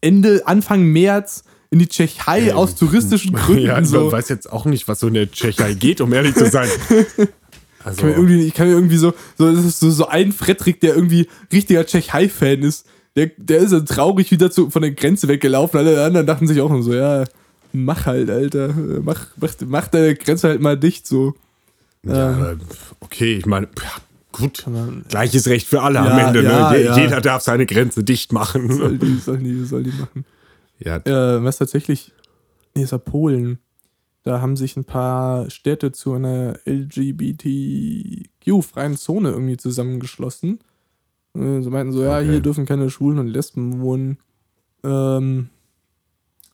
Ende, Anfang März in die Tschechei Ja, aus touristischen <laughs> Gründen. Ja, ich so. weiß jetzt auch nicht, was so in der Tschechei geht, um ehrlich zu sein. <laughs> Also, Ich kann mir irgendwie, ich kann mir irgendwie so, so, das ist so, so ein Fredrik, der irgendwie richtiger Tschechei-Fan ist. Der, der ist dann traurig wieder zu, von der Grenze weggelaufen. Alle anderen dachten sich auch nur so, ja, mach halt, Alter. Mach, mach, mach deine Grenze halt mal dicht so. Ja, äh, okay, ich meine, ja, gut. Gleiches Recht für alle am Ja, Ende. ja, ne? Je-. Jeder darf seine Grenze dicht Soll machen. die, soll die, soll die machen. Ja, Äh, was tatsächlich, nee, ist ja Polen. Da haben sich ein paar Städte zu einer LGBTQ-freien Zone irgendwie zusammengeschlossen. Äh, Sie meinten so, ja, Okay. hier dürfen keine Schwulen und Lesben wohnen. Ähm,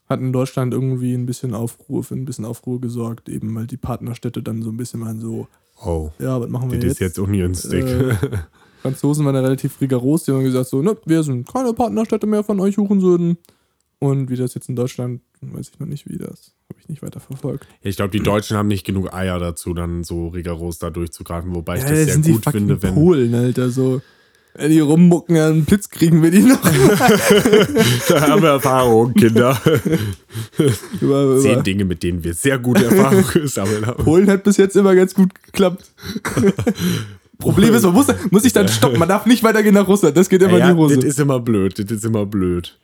hat in Deutschland irgendwie ein bisschen Aufruhr, für ein bisschen Aufruhr gesorgt, eben weil die Partnerstädte dann so ein bisschen waren so, oh, ja, was machen wir das jetzt? ist jetzt ungünstig. Äh, <laughs> Franzosen waren da relativ rigoros, die haben gesagt so, ne, wir sind keine Partnerstädte mehr von euch Hurensöden. Und wie das jetzt in Deutschland, weiß ich noch nicht, wie das, habe ich nicht weiter verfolgt. ich glaube, die Deutschen haben nicht genug Eier dazu, dann so rigoros da durchzugreifen, wobei ich Ja, das das sehr gut finde, wenn. Polen, Alter, so. Wenn die rummucken, einen Blitz kriegen wir die noch. <laughs> Da haben wir Erfahrung, Kinder. <laughs> über, Zehn über. Dinge, mit denen wir sehr gute Erfahrungen <laughs> gesammelt haben. Polen hat bis jetzt immer ganz gut geklappt. Problem ist, man muss, muss sich dann stoppen. Man darf nicht weitergehen nach Russland. Das geht immer ja, in die Hose. das ist immer blöd, das ist immer blöd.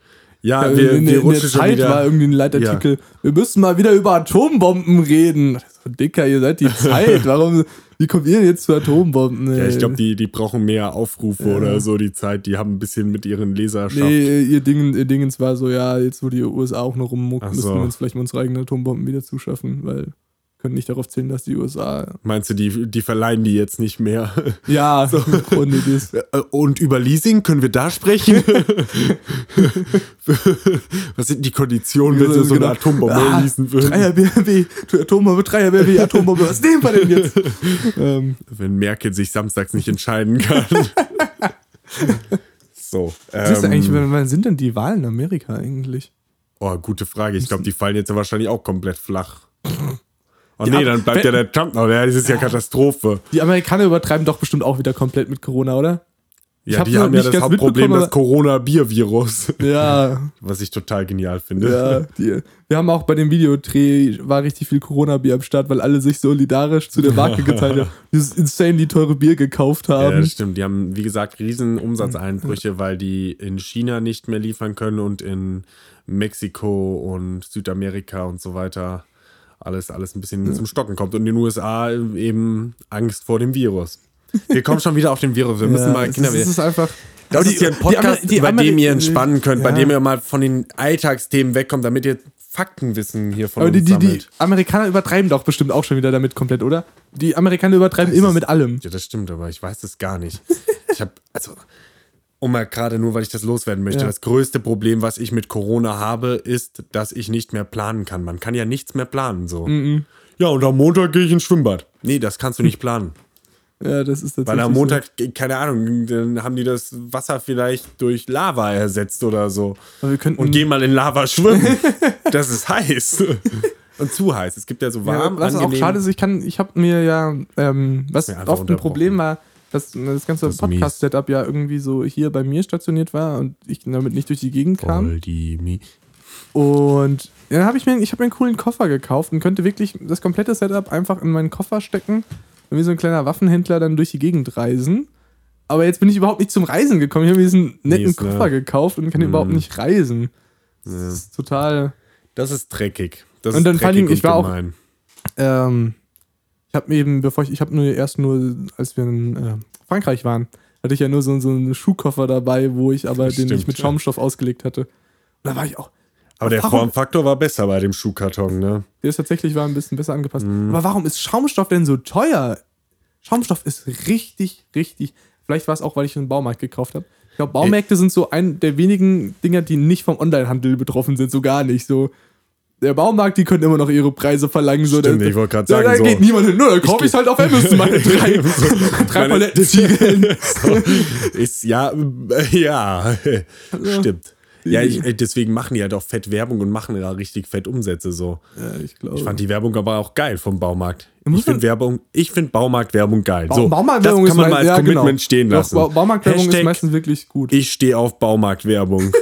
Ja, Ja, wir, in, wir in der Zeit wieder. war irgendwie ein Leitartikel, wir müssen mal wieder über Atombomben reden. So, Dicker, ihr seid die <laughs> Zeit. Warum, wie kommt ihr denn jetzt zu Atombomben? Ja, ich ey? glaube, die, die brauchen mehr Aufrufe oder so, die Zeit. Die haben ein bisschen mit ihren Leserschaft. Nee, ihr, Ding, ihr Dingens war so, ja, jetzt wo die USA auch noch rummuckt, Ach müssen so. wir uns vielleicht mal unsere eigenen Atombomben wieder zuschaffen, weil können nicht darauf zählen, dass die USA. Meinst du, die, die verleihen die jetzt nicht mehr? <laughs> Ja, <laughs> im Grunde das. Äh, Und über Leasing können wir da sprechen? <laughs> Was sind die Konditionen, wenn sie so eine Genau. Atombombe Ah, leasen würden? Dreier du Atombombe, Dreier BRW, Atombombe, was nehmen wir denn jetzt? ähm, Wenn Merkel sich samstags nicht entscheiden kann. so. was ist ähm, eigentlich, wann sind denn die Wahlen in Amerika eigentlich? oh, gute Frage. Ich glaube, die fallen jetzt wahrscheinlich auch komplett flach. Oh Ja, nee, dann bleibt ja der Trump noch. Ja, das ist ja Katastrophe. Die Amerikaner übertreiben doch bestimmt auch wieder komplett mit Corona, oder? Ja, hab's die haben ja das Hauptproblem, das Corona-Bier-Virus. Ja, <laughs> Was ich total genial finde. ja. Die, wir haben auch bei dem Videodreh war richtig viel Corona-Bier am Start, weil alle sich solidarisch zu der Marke <laughs> geteilt haben, dieses insanely teure Bier gekauft Ja, haben. das stimmt. Die haben, wie gesagt, riesen Umsatzeinbrüche, weil die in China nicht mehr liefern können und in Mexiko und Südamerika und so weiter alles, alles ein bisschen zum Stocken kommt. Und in den USA eben Angst vor dem Virus. Wir kommen schon wieder auf den Virus. Wir <laughs> müssen Ja, mal, es Kinder, ist, wir, es ist einfach. das die- ist hier ein die Podcast, Amer- die bei dem ihr entspannen könnt, bei Ja. dem ihr mal von den Alltagsthemen wegkommt, damit ihr Faktenwissen hier von Aber die, uns die, die sammelt. Amerikaner übertreiben doch bestimmt auch schon wieder damit komplett, oder? Die Amerikaner übertreiben immer mit allem. Ja, das stimmt, aber ich weiß es gar nicht. <laughs> Ich habe, also, um mal gerade nur, weil ich das loswerden möchte, Ja. das größte Problem, was ich mit Corona habe, ist, dass ich nicht mehr planen kann. Man kann ja nichts mehr planen, so. Ja, und am Montag gehe ich ins Schwimmbad. Nee, das kannst du nicht planen. Ja, das ist tatsächlich. Weil am so. Montag, keine Ahnung, dann haben die das Wasser vielleicht durch Lava ersetzt oder so. Aber wir könnten. Und gehen mal in Lava schwimmen. <laughs> das ist heiß. <laughs> Und zu heiß. Es gibt ja so ja, warm, was auch angenehm. schade ist, ich kann, ich habe mir ja, ähm, was oft ein Problem war, dass das ganze. Podcast-Setup ja irgendwie so hier bei mir stationiert war und ich damit nicht durch die Gegend kam. Voll die Mi Und ja, dann habe ich mir, ich habe mir einen coolen Koffer gekauft und könnte wirklich das komplette Setup einfach in meinen Koffer stecken und wie so ein kleiner Waffenhändler dann durch die Gegend reisen. Aber jetzt bin ich überhaupt nicht zum Reisen gekommen. Ich habe mir diesen netten Mies, ne? Koffer gekauft und kann überhaupt nicht reisen. Das ist total. Das ist dreckig. Das Und dann dreckig Dingen, ich war auch-. Ähm, ich habe mir eben, bevor ich, ich habe nur erst nur, als wir in äh, Frankreich waren, hatte ich ja nur so, so einen Schuhkoffer dabei, wo ich aber den Stimmt, ich mit ja. Schaumstoff ausgelegt hatte. Und da war ich auch, Aber der Warum- Formfaktor war besser bei dem Schuhkarton, ne? Der ist tatsächlich war ein bisschen besser angepasst. Mhm. Aber warum ist Schaumstoff denn so teuer? Schaumstoff ist richtig, richtig. Vielleicht war es auch, weil ich einen Baumarkt gekauft habe. Ich glaube, Baumärkte sind so ein der wenigen Dinger, die nicht vom Onlinehandel betroffen sind, so gar nicht. So der Baumarkt, die können immer noch ihre Preise verlangen. So, Stimmt, da, ich wollte gerade da, sagen, da so- geht niemand hin. Nur, dann kaufe ich es halt auf Amazon meine <laughs> drei, <laughs> drei Meine- Paletten Zwiebeln. <laughs> So, ist ja, äh, ja, stimmt. Ja, ich, deswegen machen die halt auch fett Werbung und machen ja richtig fett Umsätze so. Ja, ich glaube. Ich fand die Werbung aber auch geil vom Baumarkt. Ich finde Werbung, ich finde Baumarktwerbung geil. So, Baumarktwerbung das kann man ist mal als ja, Commitment genau. stehen Doch, lassen. Ba- Baumarktwerbung ist Hashtag, meistens wirklich gut. Ich stehe auf Baumarktwerbung.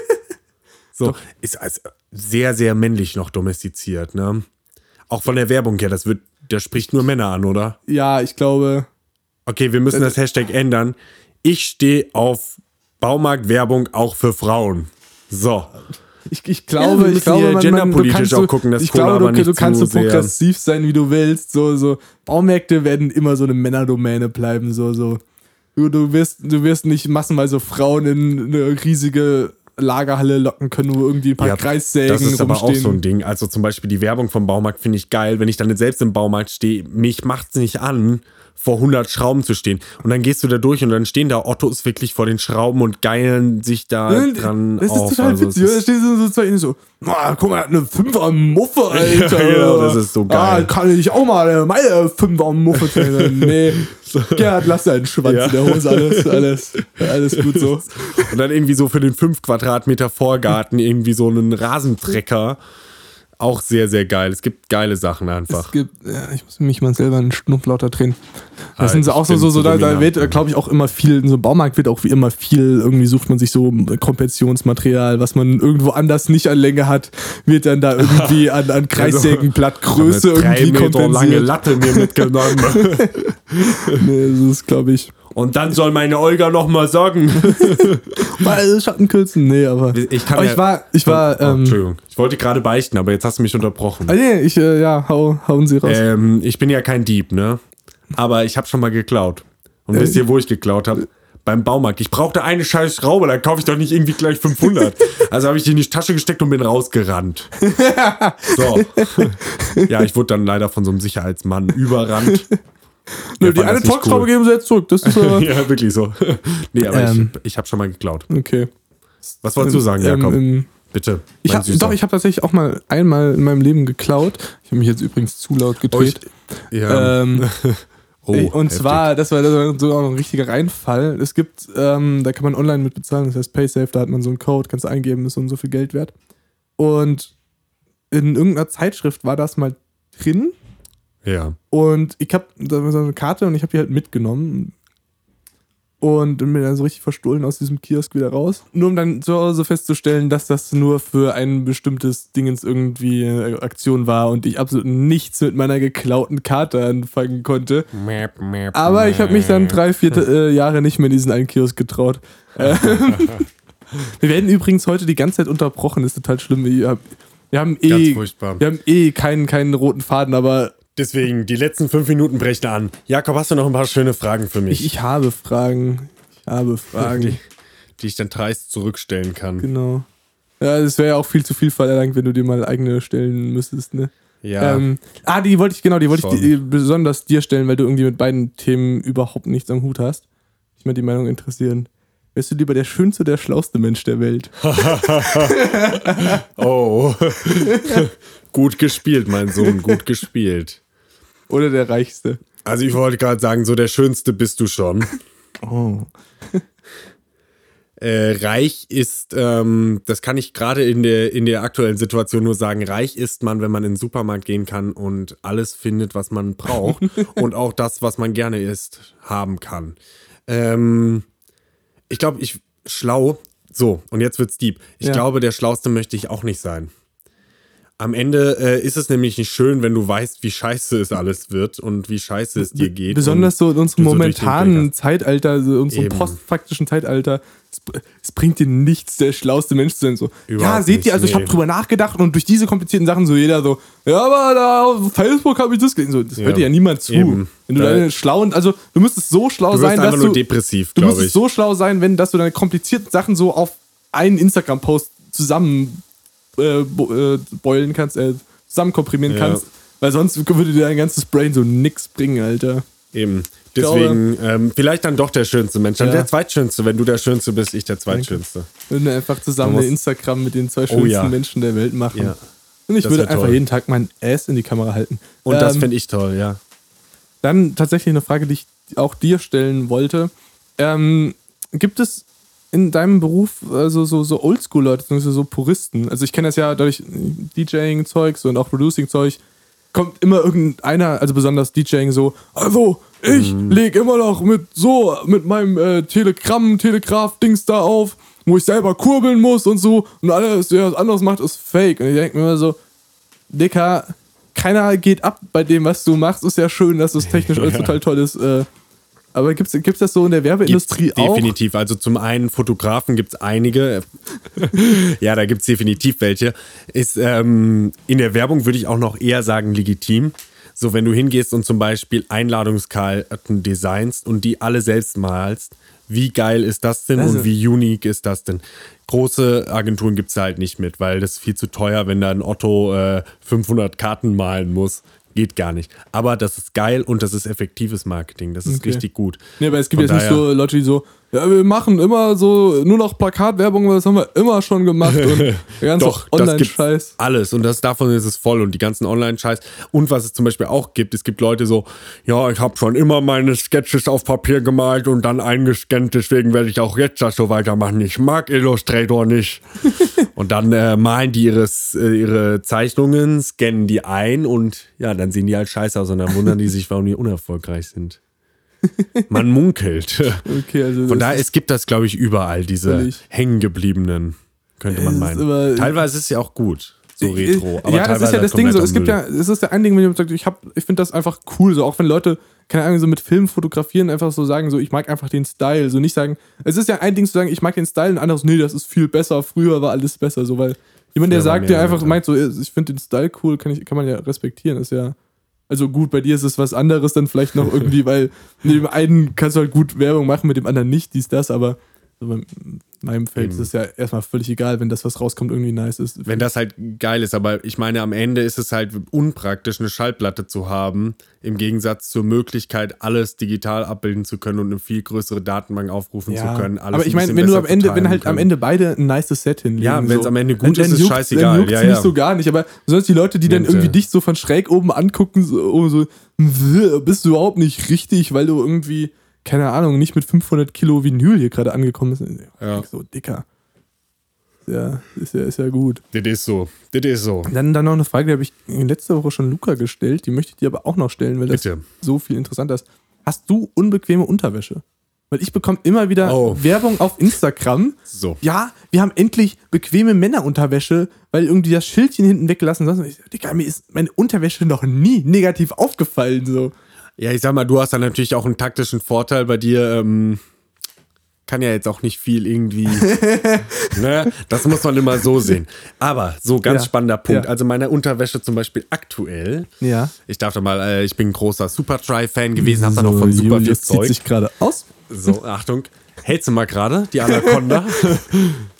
so, ist also sehr, sehr männlich noch domestiziert, ne? Auch von der Werbung her, das wird, das spricht nur Männer an, oder? ja, ich glaube. Okay, wir müssen das Hashtag ändern. Ich stehe auf Baumarktwerbung auch für Frauen. So. Ich, ich Ja, glaube, wir ich glaube, man, man, du genderpolitisch kannst auch so, gucken, dass ich Cola glaube, du, du kannst so progressiv sein, wie du willst. So, so Baumärkte werden immer so eine Männerdomäne bleiben. So, so. Du, du wirst, du wirst nicht massenweise Frauen in eine riesige Lagerhalle locken können, wo irgendwie ein paar Ja, Kreissägen das ist aber auch rumstehen. so ein Ding. Also zum Beispiel die Werbung vom Baumarkt finde ich geil. Wenn ich dann selbst im Baumarkt stehe, mich macht es nicht an, vor 100 Schrauben zu stehen. Und dann gehst du da durch und dann stehen da Ottos wirklich vor den Schrauben und geilen sich da dran das ist auf. total Also witzig. Da stehst du so zwei so, ah, guck mal, er hat eine Fünfer Muffe, <laughs> Alter. Ja, genau, das ist so Ah, geil. kann ich auch mal meine Fünfer Muffe trainieren? <laughs> Nee. Gerhard, lass deinen Schwanz Ja. in der Hose. Alles, alles, alles gut so. Und dann irgendwie so für den 5 Quadratmeter Vorgarten irgendwie so einen Rasentrecker. Auch sehr, sehr geil. Es gibt geile Sachen einfach. Es gibt, ja, ich muss mich mal selber einen Schnupf lauter drehen. Das Ah, sind so ich auch so, so, so da, da wird, glaube ich, auch immer viel, in so einem Baumarkt wird auch wie immer viel, irgendwie sucht man sich so Kompressionsmaterial, was man irgendwo anders nicht an Länge hat, wird dann da irgendwie <laughs> an, an Kreissägenblattgröße drei irgendwie Meter lange kompensiert. Latte mir mitgenommen. <laughs> Nee, das ist, glaube ich, Und dann soll meine Olga noch mal sagen. <laughs> mal Schattenkürzen, nee, aber, Ich kann aber ja- ich war, ich war, oh, ähm, Entschuldigung. Ich wollte gerade beichten, aber jetzt hast du mich unterbrochen. ah, nee, ich, äh, ja, hau, hauen Sie raus. Ähm, ich bin ja kein Dieb, ne? Aber ich habe schon mal geklaut. Und wisst ihr, wo ich geklaut habe? Beim Baumarkt. Ich brauchte eine scheiß Schraube, dann kaufe ich doch nicht irgendwie gleich 500. <laughs> Also habe ich die in die Tasche gesteckt und bin rausgerannt. <laughs> So. Ja, ich wurde dann leider von so einem Sicherheitsmann überrannt. <laughs> Nö, die eine Torxschraube cool. geben Sie jetzt zurück, das ist, äh, <laughs> ja, wirklich so. Nee, aber Ähm. ich, ich habe schon mal geklaut. okay. Was wolltest du sagen, Ähm, Jakob? ähm, Bitte. Ich hab, Süßer. doch, ich habe tatsächlich auch mal einmal in meinem Leben geklaut. Ich habe mich jetzt übrigens zu laut Oh, ich, gedreht. ja. ähm, <laughs> oh, und heftig. zwar, das war, das war sogar noch ein richtiger Reinfall. Es gibt, ähm, da kann man online mit bezahlen, das heißt PaySafe, da hat man so einen Code, kannst du eingeben, ist so und so viel Geld wert. Und in irgendeiner Zeitschrift war das mal drin Ja. und ich habe so eine Karte und ich habe die halt mitgenommen. Und bin dann so richtig verstohlen aus diesem Kiosk wieder raus. Nur um dann zu Hause festzustellen, dass das nur für ein bestimmtes Dingens irgendwie eine Aktion war und ich absolut nichts mit meiner geklauten Karte anfangen konnte. Aber ich habe mich dann drei, vier äh, Jahre nicht mehr in diesen einen Kiosk getraut. <laughs> Wir werden übrigens heute die ganze Zeit unterbrochen, ist total schlimm. Wir haben eh, wir haben eh keinen, keinen roten Faden, aber Deswegen, die letzten fünf Minuten brechen an. Jakob, hast du noch ein paar schöne Fragen für mich? ich, ich habe Fragen. Ich habe Fragen. die, die ich dann dreist zurückstellen kann. Genau. Ja, das wäre ja auch viel zu viel verlangt, wenn du dir mal eigene stellen müsstest, ne? Ja. Ähm, ah, die wollte ich, genau, die wollte ich Schon. dir, besonders dir stellen, weil du irgendwie mit beiden Themen überhaupt nichts am Hut hast. Ich mal die Meinung interessieren. Wärst du lieber der schönste der schlauste Mensch der Welt? <laughs> <laughs> Oh. <laughs> gut gespielt, mein Sohn, gut gespielt. Oder der reichste? Also ich wollte gerade sagen, so der Schönste bist du schon. <laughs> Oh. <laughs> Äh, reich ist, ähm, das kann ich gerade in der, in der aktuellen Situation nur sagen, reich ist man, wenn man in den Supermarkt gehen kann und alles findet, was man braucht <laughs> und auch das, was man gerne isst, haben kann. Ähm, ich glaube, ich schlau, so, und jetzt wird's deep. Ich Ja. glaube, der Schlauste möchte ich auch nicht sein. Am Ende äh, ist es nämlich nicht schön, wenn du weißt, wie scheiße es alles wird und wie scheiße es dir geht. Besonders so in unserem so momentanen Zeitalter, so in unserem Eben. postfaktischen Zeitalter, es, br- es bringt dir nichts, der schlauste Mensch zu sein. So, ja, seht nicht, ihr, also ich nee. habe drüber nachgedacht und durch diese komplizierten Sachen so jeder so, ja, aber da auf Facebook habe ich das gelesen. So, das Ja. hört dir ja niemand zu. Eben. Wenn du Da- deine schlauen, also du müsstest so schlau Du sein, dass du, depressiv, du müsstest ich. so schlau sein, wenn, dass du deine komplizierten Sachen so auf einen Instagram-Post zusammen äh, bo- äh, beulen kannst, äh, zusammenkomprimieren Ja. kannst, weil sonst würde dir dein ganzes Brain so nix bringen, Alter. Eben. Deswegen, ähm, vielleicht dann doch der schönste Mensch. Dann Ja. der zweitschönste. Wenn du der Schönste bist, ich der zweitschönste. Würden wir einfach zusammen eine Instagram mit den zwei schönsten Oh ja. Menschen der Welt machen. Ja. Und ich Das würde einfach toll. jeden Tag mein Ass in die Kamera halten. Und das Ähm, finde ich toll, ja. Dann tatsächlich eine Frage, die ich auch dir stellen wollte. Ähm, gibt es in deinem Beruf also so, so Oldschool-Leute, so Puristen? Also ich kenne das ja durch DJing-Zeugs und auch Producing-Zeug. Kommt immer irgendeiner, also besonders DJing so, also ich Mhm. leg immer noch mit so, mit meinem äh, Telegramm, Telegraph-Dings da auf, wo ich selber kurbeln muss und so und alles, der was anderes macht, ist fake. Und ich denke mir immer so, Dicker, keiner geht ab bei dem, was du machst. Ist ja schön, dass das <laughs> technisch alles Ja. total toll ist. Äh, aber gibt's, gibt's das so in der Gibt's Werbeindustrie auch? definitiv. Also zum einen Fotografen gibt es einige. <laughs> ja, da gibt es definitiv welche. Ist ähm, in der Werbung würde ich auch noch eher sagen legitim. So, wenn du hingehst und zum Beispiel Einladungskarten designst und die alle selbst malst, wie geil ist das denn Also- und wie unique ist das denn? Große Agenturen gibt es halt nicht mit, weil das ist viel zu teuer, wenn da ein Otto äh, 500 Karten malen muss. Geht gar nicht. Aber das ist geil und das ist effektives Marketing. Das ist Okay. richtig gut. Nee, aber es gibt Von jetzt nicht so Leute, die so, ja, wir machen immer so nur noch Plakatwerbung, weil das haben wir immer schon gemacht und <laughs> der ganze Online-Scheiß. alles und das davon ist es voll und die ganzen Online-Scheiß und was es zum Beispiel auch gibt, es gibt Leute so, ja, ich habe schon immer meine Sketches auf Papier gemalt und dann eingescannt, deswegen werde ich auch jetzt das so weitermachen. Ich mag Illustrator nicht. <laughs> und dann äh, malen die ihres, äh, ihre Zeichnungen, scannen die ein und ja, dann sehen die halt scheiße aus und dann wundern die sich, warum die unerfolgreich sind. Man munkelt. Okay, also Von daher, es gibt das, glaube ich, überall, diese hängengebliebenen, könnte man ist meinen. aber- teilweise ist es ja auch gut, so retro. Aber ja, das ist ja das Ding so. kompletter Es gibt Müll. ja, es ist ja ein Ding, wenn jemand sagt, ich, hab, ich finde das einfach cool, so auch wenn Leute, keine Ahnung, so mit Film fotografieren, einfach so sagen, so ich mag einfach den Style, so nicht sagen, es ist ja ein Ding zu sagen, ich mag den Style, und anderes, nee, das ist viel besser, früher war alles besser, so, weil jemand, der war sagt, der einfach ja. meint, so, ich finde den Style cool, kann, ich, kann man ja respektieren, ist ja, also gut, bei dir ist es was anderes dann vielleicht noch irgendwie, weil mit dem einen kannst du halt gut Werbung machen, mit dem anderen nicht, dies, das, aber so bei meinem Feld Eben. ist es ja erstmal völlig egal, wenn das, was rauskommt, irgendwie nice ist. Wenn das halt geil ist, aber ich meine, am Ende ist es halt unpraktisch, eine Schallplatte zu haben, im Gegensatz zur Möglichkeit, alles digital abbilden zu können und eine viel größere Datenbank aufrufen zu können. Aber ich ein meine, wenn du am Ende, wenn halt am können. Ende beide ein nices Set hinlegen. Ja, wenn's so, am Ende gut dann ist, ist juckt's- scheißegal. Dann juckt's Ja, nicht ja. so gar nicht, aber sonst die Leute, die dann Mensch, irgendwie ja. dich so von schräg oben angucken, so, so "Wh, bist du überhaupt nicht richtig, weil du irgendwie, keine Ahnung, nicht mit 500 Kilo Vinyl hier gerade angekommen bist. Ja. So dicker. Ja, ist ja, ist ja gut. Das ist so. Das ist so. Dann, dann noch eine Frage, die habe ich letzte Woche schon Luca gestellt, die möchte ich dir aber auch noch stellen, weil das Bitte. so viel interessanter ist. Hast du unbequeme Unterwäsche? Weil ich bekomme immer wieder Oh. Werbung auf Instagram. So. Ja, wir haben endlich bequeme Männerunterwäsche, weil irgendwie das Schildchen hinten weggelassen ist. Digga, mir ist meine Unterwäsche noch nie negativ aufgefallen. So. Ja, ich sag mal, du hast dann natürlich auch einen taktischen Vorteil bei dir. Ähm, kann ja jetzt auch nicht viel irgendwie. <laughs> ne? Das muss man immer so sehen. Aber so ganz Ja. spannender Punkt. Ja. Also meine Unterwäsche zum Beispiel aktuell. Ja. Ich darf doch mal, äh, ich bin ein großer Superdry-Fan gewesen, hab da noch von super viel Julius zieht Zeug. sich gerade aus. So, Achtung. Hältst du mal gerade, die Anaconda? <laughs>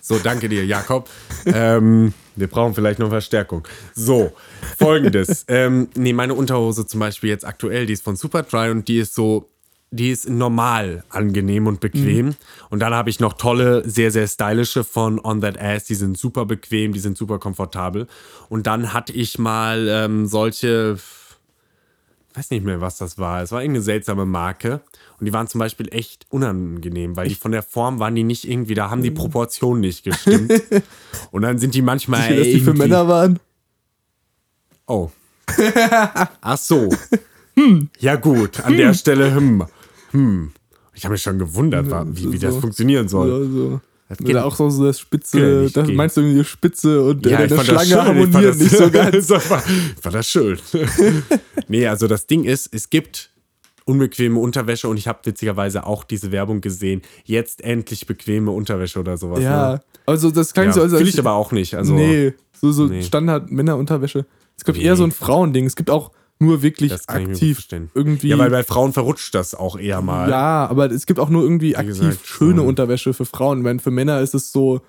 so, danke dir, Jakob. Ähm, wir brauchen vielleicht noch Verstärkung. So, folgendes. ähm, nee, meine Unterhose zum Beispiel jetzt aktuell, die ist von Superdry und die ist so, die ist normal angenehm und bequem. Und dann habe ich noch tolle, sehr, sehr stylische von On That Ass. Die sind super bequem, die sind super komfortabel. Und dann hatte ich mal ähm, solche, weiß nicht mehr, was das war. Es war irgendeine seltsame Marke. Und die waren zum Beispiel echt unangenehm, weil die von der Form waren die nicht irgendwie, da haben die Proportionen nicht gestimmt. <laughs> Und dann sind die manchmal Sicher, dass die für Männer waren. Oh. <laughs> Ach so. Ja gut, an der Stelle hm. Hm. Ich habe mich schon gewundert, wie, wie das So. funktionieren soll. So, so. Das Oder auch so, so das Spitze, das meinst du irgendwie Spitze und Ja, äh, der Schlange schön, harmonieren nicht so <laughs> ganz. war, fand das schön. <laughs> nee, also das Ding ist, es gibt unbequeme Unterwäsche und ich habe witzigerweise auch diese Werbung gesehen. Jetzt endlich bequeme Unterwäsche oder sowas. Ja, ne? also das klang ja so, als fühle ich aber auch nicht. Also, nee, so, so nee. Standard Männerunterwäsche. Es gibt Nee. eher so ein Frauending. Es gibt auch nur wirklich aktiv irgendwie. Ja, weil bei Frauen verrutscht das auch eher mal. Ja, aber es gibt auch nur irgendwie aktiv gesagt, schöne so. Unterwäsche für Frauen. Wenn für Männer ist es so,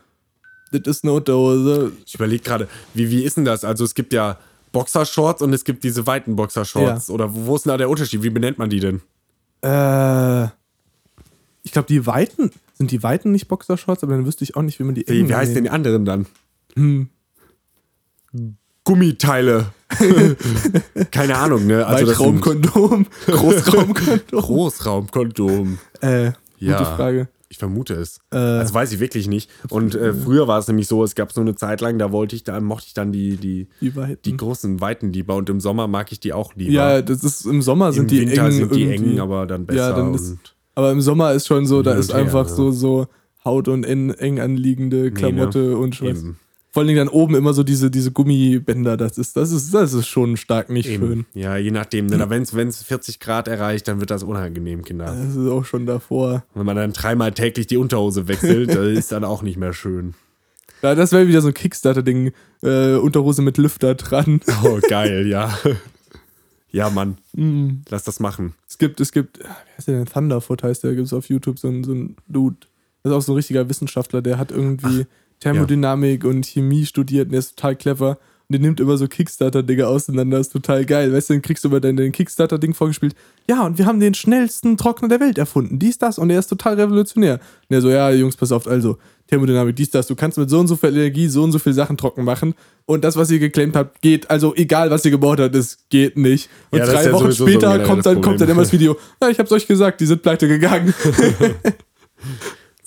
das ist eine Unterhose. Ich überlege gerade, wie, wie ist denn das? Also es gibt ja Boxershorts und es gibt diese weiten Boxershorts. Oder wo, ist denn da der Unterschied? Wie benennt man die denn? Äh, ich glaube, die Weiten, sind die Weiten nicht Boxershorts, aber dann wüsste ich auch nicht, wie man die Wie, wie heißt denn die anderen dann? Hm. Gummiteile. <laughs> Keine Ahnung, ne? Also Weitraumkondom, Großraumkondom. Großraumkondom. äh, Ja. gute Frage. Ich vermute es. Äh. also weiß ich wirklich nicht. Und äh, früher war es nämlich so, es gab so eine Zeit lang, da wollte ich, da mochte ich dann die, die, Die Weiten. die großen Weiten lieber und im Sommer mag ich die auch lieber. ja, das ist im Sommer Im sind die Winter eng sind die irgendwie. eng, aber dann besser. Ja, dann ist, aber im Sommer ist schon so, da ist her, einfach ja. so, so Haut und eng, eng anliegende Klamotte und Schweiß. eben. Vor allen Dingen dann oben immer so diese, diese Gummibänder, das ist, das ist, das ist schon stark nicht Eben. schön. Ja, je nachdem. Ne? Wenn es 40 Grad erreicht, dann wird das unangenehm, Kinder. Das ist auch schon davor. Wenn man dann dreimal täglich die Unterhose wechselt, <laughs> das ist dann auch nicht mehr schön. Ja, das wäre wieder so ein Kickstarter-Ding. Äh, Unterhose mit Lüfter dran. <laughs> Oh, geil, ja. Ja, Mann, Mm. lass das machen. Es gibt, es gibt, ah, wie heißt der denn? Thunderfoot heißt der, gibt es auf YouTube so ein, so ein Dude. Das ist auch so ein richtiger Wissenschaftler, der hat irgendwie Thermodynamik und Chemie studiert und der ist total clever. Und der nimmt immer so Kickstarter-Dinge auseinander, ist total geil. Weißt du, dann kriegst du über dein, dein Kickstarter-Ding vorgespielt. Ja, und wir haben den schnellsten Trockner der Welt erfunden. Dies, das. Und der ist total revolutionär. Und der so, ja, Jungs, pass auf, also, Thermodynamik, dies, das. Du kannst mit so und so viel Energie so und so viel Sachen trocken machen. Und das, was ihr geclaimt habt, geht. Also, egal, was ihr gebaut habt, es geht nicht. Und Ja, drei ja Wochen so später ein kommt, dann, kommt dann immer das <laughs> Video. Ja, ich hab's euch gesagt, die sind pleite gegangen. <laughs>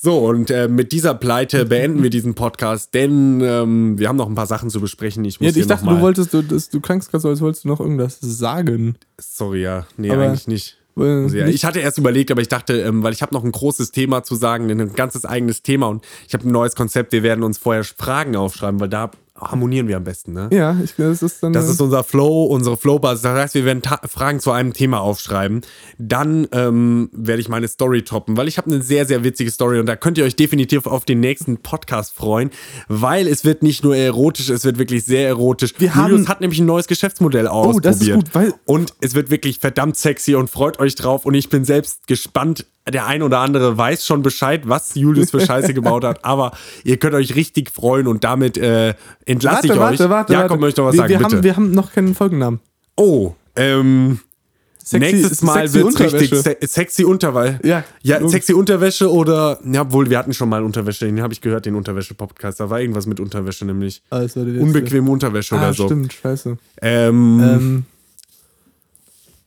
So, und äh, mit dieser Pleite beenden wir diesen Podcast, denn ähm, wir haben noch ein paar Sachen zu besprechen. Ich muss Ja, ich dachte, du wolltest, du, das, du klangst gerade so, als wolltest du noch irgendwas sagen. Sorry, ja. Nee, Aber- eigentlich nicht. Ja, ich hatte erst überlegt, aber ich dachte, ähm, weil ich habe noch ein großes Thema zu sagen, ein ganzes eigenes Thema und ich habe ein neues Konzept. Wir werden uns vorher Fragen aufschreiben, weil da harmonieren wir am besten, ne? ja, ich, das ist dann. Das ist unser Flow, unsere Flowbasis. Das heißt, wir werden Fragen zu einem Thema aufschreiben. Dann ähm, werde ich meine Story toppen, weil ich habe eine sehr, sehr witzige Story und da könnt ihr euch definitiv auf den nächsten Podcast freuen, weil es wird nicht nur erotisch, es wird wirklich sehr erotisch. Wir Julius haben- hat nämlich ein neues Geschäftsmodell ausprobiert. Oh, das ist gut, weil- und es wird wirklich verdammt sexy und freut euch drauf und ich bin selbst gespannt. Der ein oder andere weiß schon Bescheid, was Julius für Scheiße gebaut hat, aber ihr könnt euch richtig freuen und damit äh, entlasse ich euch. warte, warte, Jakob warte. möchte noch was wir, sagen, wir bitte. Haben, wir haben noch keinen Folgennamen. Oh, ähm, Sexy- nächstes Mal sexy wird's richtig Unterwäsche. se sexy Unterwäsche. Ja, ja sexy Unterwäsche oder, ja, wohl, wir hatten schon mal Unterwäsche, den habe ich gehört, den Unterwäsche-Podcast. Da war irgendwas mit Unterwäsche, nämlich Also, unbequeme Unterwäsche ah, oder so. stimmt, scheiße. Ähm, Ähm,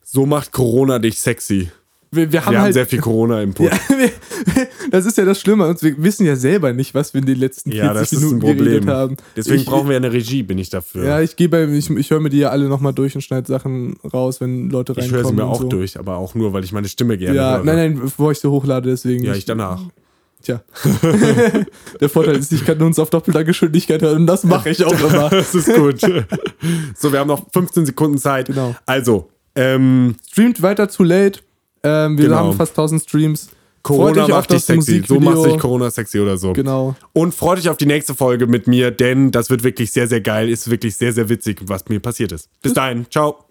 so macht Corona dich sexy. Wir, wir haben Wir haben halt. sehr viel Corona-Input. <laughs> ja, das ist ja das Schlimme. Und wir wissen ja selber nicht, was wir in den letzten 40 Ja, das ist ein Minuten Problem. geredet haben. Deswegen ich, brauchen wir eine Regie, bin ich dafür. Ja, ich gehe bei, ich, ich höre mir die ja alle nochmal durch und schneide Sachen raus, wenn Leute ich reinkommen. höre sie mir auch so. durch, aber auch nur, weil ich meine Stimme gerne Ja, höre. nein, nein, bevor ich sie hochlade, deswegen. Ja, ich danach. Tja. <laughs> Der Vorteil ist, ich kann uns auf doppelter Geschwindigkeit hören und das mache ich auch immer. <laughs> Das ist gut. so, wir haben noch 15 Sekunden Zeit. Genau. Also, ähm, Streamt weiter zu late. Ähm, wir Genau. haben fast 1000 Streams. Corona euch auf macht dich sexy. So macht sich Corona sexy oder so. Genau. Und freut euch auf die nächste Folge mit mir, denn das wird wirklich sehr, sehr geil. Ist wirklich sehr, sehr witzig, was mir passiert ist. Bis dahin. Ciao.